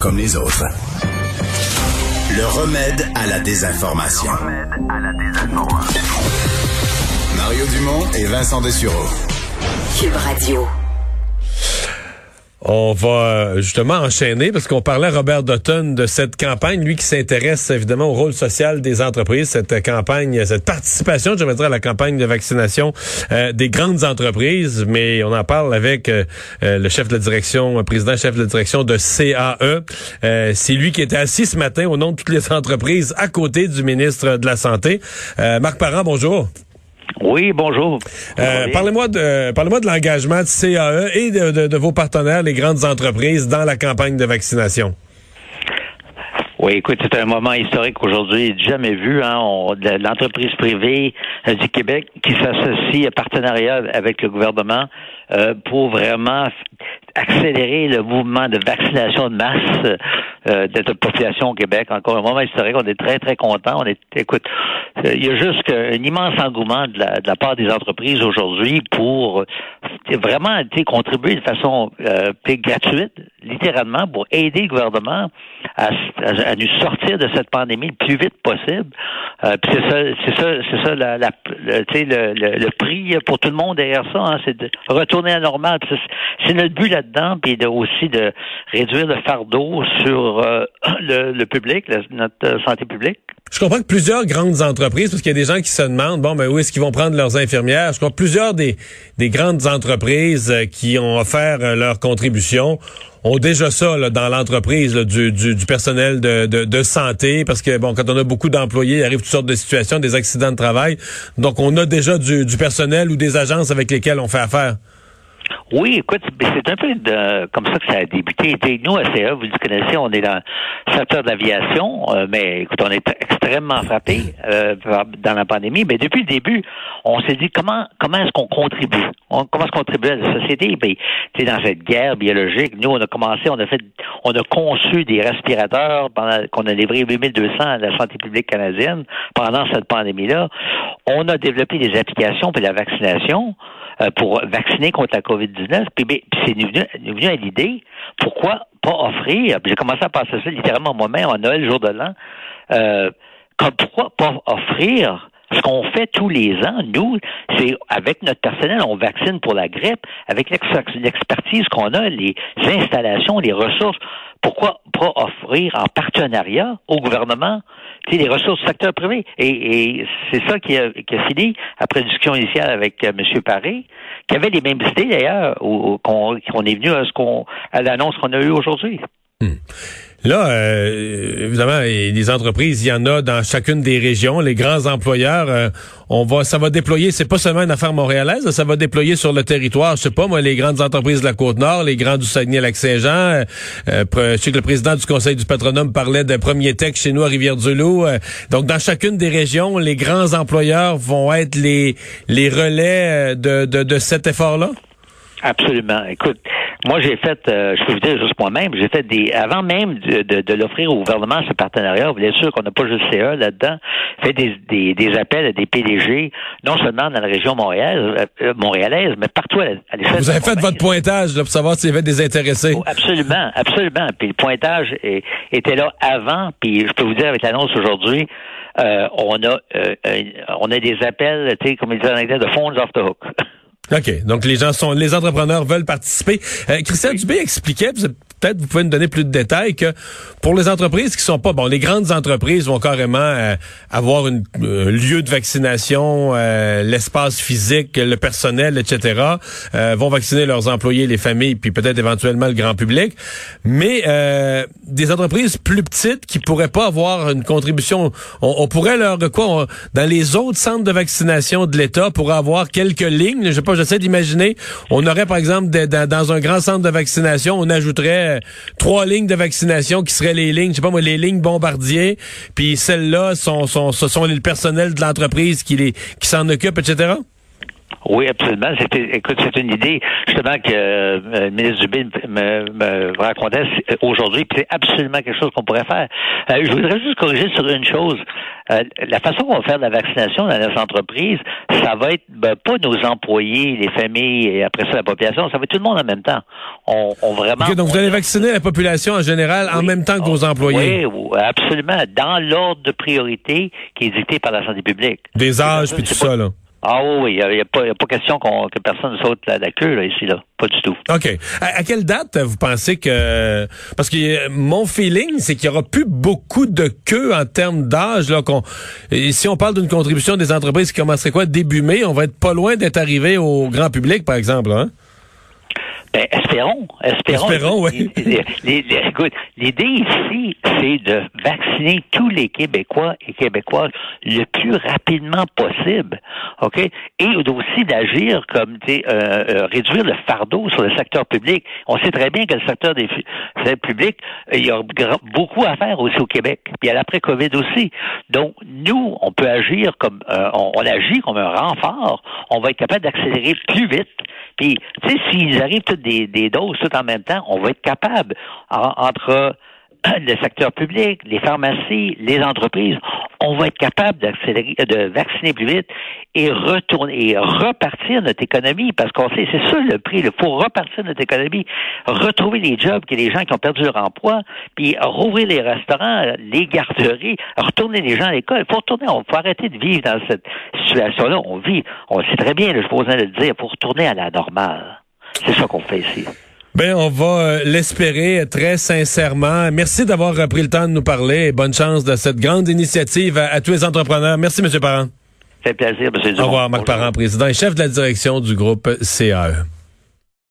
comme les autres. Le remède à la désinformation. Mario Dumont et Vincent Dessureau. Cube Radio. On va euh, justement enchaîner parce qu'on parlait à Robert Dutton de cette campagne, lui qui s'intéresse évidemment au rôle social des entreprises, cette campagne, cette participation, je dire, à la campagne de vaccination euh, des grandes entreprises, mais on en parle avec euh, le chef de la direction, président chef de direction de CAE. C'est lui qui était assis ce matin au nom de toutes les entreprises à côté du ministre de la Santé. Marc Parent, bonjour. Oui, bonjour. Euh, parlez-moi de parlez-moi de l'engagement de CAE et de, vos partenaires, les grandes entreprises, dans la campagne de vaccination. Oui, écoute, c'est un moment historique aujourd'hui, jamais vu. Hein, l'entreprise privée euh, du Québec qui s'associe à partenariat avec le gouvernement euh, pour vraiment accélérer le mouvement de vaccination de masse euh, de la population au Québec. Encore un moment historique, on est très, très content. On est, écoute, euh, il y a juste un immense engouement de la, de la part des entreprises aujourd'hui pour vraiment contribuer de façon euh, gratuite, littéralement, pour aider le gouvernement à, à, nous sortir de cette pandémie le plus vite possible. Euh, c'est ça, c'est ça, c'est ça la, la le, le, le, prix pour tout le monde derrière ça, hein, c'est de C'est notre but là-dedans, puis de, aussi de réduire le fardeau sur euh, le, public, notre santé publique. Je comprends que plusieurs grandes entreprises, parce qu'il y a des gens qui se demandent, bon, ben où est-ce qu'ils vont prendre leurs infirmières? Je crois que plusieurs des, des grandes entreprises euh, qui ont offert euh, leur contribution ont déjà ça là, dans l'entreprise du, du, du, personnel de, de, de, santé, parce que bon, quand on a beaucoup d'employés, il arrive toutes sortes de situations, des accidents de travail. Donc, on a déjà du, du personnel ou des agences avec lesquelles on fait affaire. Oui, écoute, c'est un peu de, comme ça que ça a débuté. nous, à CA, vous le connaissez, on est dans le secteur de l'aviation, euh, mais écoute, on est extrêmement frappé euh, dans la pandémie. Mais depuis le début, on s'est dit comment comment est-ce qu'on contribue? On, comment est-ce qu'on contribue à la société? Ben, dans cette guerre biologique, nous, on a commencé, on a fait on a conçu des respirateurs qu'on a livré 8200 à la santé publique canadienne pendant cette pandémie-là. On a développé des applications pour la vaccination. Euh, pour vacciner contre la COVID-19. Puis, puis c'est venu, venu à l'idée, pourquoi pas offrir, j'ai commencé à passer ça littéralement moi-même en Noël, jour de l'an, euh, pourquoi pas offrir ce qu'on fait tous les ans, nous, c'est avec notre personnel, on vaccine pour la grippe, avec l'expertise qu'on a, les installations, les ressources. Pourquoi pas offrir en partenariat au gouvernement les ressources du secteur privé? Et, c'est ça qui a, qui a, fini, après discussion initiale avec euh, M. Paré, qui avait les mêmes idées d'ailleurs, qu'on est venu à ce qu'on à l'annonce qu'on a eue aujourd'hui. Hmm. Là, euh, évidemment, des entreprises, il y en a dans chacune des régions. Les grands employeurs, euh, on va, ça va déployer. C'est pas seulement une affaire montréalaise, ça va déployer sur le territoire. Je sais pas, moi, les grandes entreprises de la Côte-Nord, les grands du Saguenay-Lac-Saint-Jean. Euh, je sais que le président du Conseil du patronat parlait d'un premier texte chez nous à Rivière-du-Loup. donc, dans chacune des régions, les grands employeurs vont être les les relais de, de, de cet effort-là? Absolument. Écoute, moi, j'ai fait, euh, je peux vous dire juste moi-même, j'ai fait des, avant même de, de, de l'offrir au gouvernement ce partenariat, bien sûr qu'on n'a pas juste CA là-dedans, fait des, des, des, appels à des PDG, non seulement dans la région montréalaise, euh, montréalaise mais partout à l'échelle. Vous avez fait votre pointage là, pour savoir s'il y avait des intéressés. Oh, absolument, absolument. Puis le pointage était là avant, puis je peux vous dire avec l'annonce aujourd'hui, euh, on a euh, on a des appels, tu sais, comme ils disent en anglais, de phones off the hook. OK. Donc, les gens sont, les entrepreneurs veulent participer. Euh, Christian Dubé expliquait, peut-être vous pouvez nous donner plus de détails, que pour les entreprises qui sont pas, bon, les grandes entreprises vont carrément euh, avoir un lieu de vaccination, euh, l'espace physique, le personnel, etc., vont vacciner leurs employés, les familles, puis peut-être éventuellement le grand public. Mais des entreprises plus petites qui pourraient pas avoir une contribution, on, pourrait leur, quoi, dans les autres centres de vaccination de l'État, pourrait avoir quelques lignes, je sais pas, j'essaie d'imaginer, on aurait par exemple dans un grand centre de vaccination, on ajouterait euh, trois lignes de vaccination qui seraient les lignes, je sais pas moi, les lignes bombardiers, puis celles-là sont, sont, ce sont le personnel de l'entreprise qui les qui s'en occupe, etc. Oui, absolument. Écoute, c'est une idée justement que euh, le ministre Dubé me, me racontait aujourd'hui, puis c'est absolument quelque chose qu'on pourrait faire. Euh, je voudrais juste corriger sur une chose. Euh, la façon qu'on va faire de la vaccination dans les entreprises, ça va être ben, pas nos employés, les familles et après ça la population, ça va être tout le monde en même temps. On, on vraiment. donc vous allez vacciner la population en général en même temps que vos employés. Oui, absolument, dans l'ordre de priorité qui est dicté par la santé publique. Des âges puis tout ça là. Ah oui, il n'y a, pas question que personne saute la, queue là, ici, là. Pas du tout. OK. À, quelle date vous pensez que... Parce que mon feeling, c'est qu'il y aura plus beaucoup de queues en termes d'âge. Là, qu'on... si on parle d'une contribution des entreprises qui commencerait quoi début mai, on va être pas loin d'être arrivé au grand public, par exemple. Hein? Espérons, espérons. Espérons, oui. écoute, l'idée ici, c'est de vacciner tous les Québécois et Québécoises le plus rapidement possible, OK? Et aussi d'agir comme, tu sais, euh, euh, réduire le fardeau sur le secteur public. On sait très bien que le secteur des publics, il y a beaucoup à faire aussi au Québec. Puis à l'après-COVID aussi. Donc, nous, on peut agir comme, euh, on, on agit comme un renfort. On va être capable d'accélérer plus vite. Puis, tu sais, s'ils arrivent tout des, des doses tout en même temps, on va être capable, entre le secteur public, les pharmacies, les entreprises, on va être capable de vacciner plus vite et retourner et repartir notre économie parce qu'on sait, c'est ça le prix. Il faut repartir notre économie, retrouver les jobs que les gens qui ont perdu leur emploi, puis rouvrir les restaurants, les garderies, retourner les gens à l'école. Il faut retourner, on faut arrêter de vivre dans cette situation-là. On vit, on sait très bien, je pose de le dire, pour retourner à la normale. C'est ça qu'on fait ici. Ben, on va euh, l'espérer très sincèrement. Merci d'avoir pris le temps de nous parler et bonne chance de cette grande initiative à, tous les entrepreneurs. Merci, M. Parent. C'est plaisir, M. Au revoir, Marc Parent, président et chef de la direction du groupe CAE.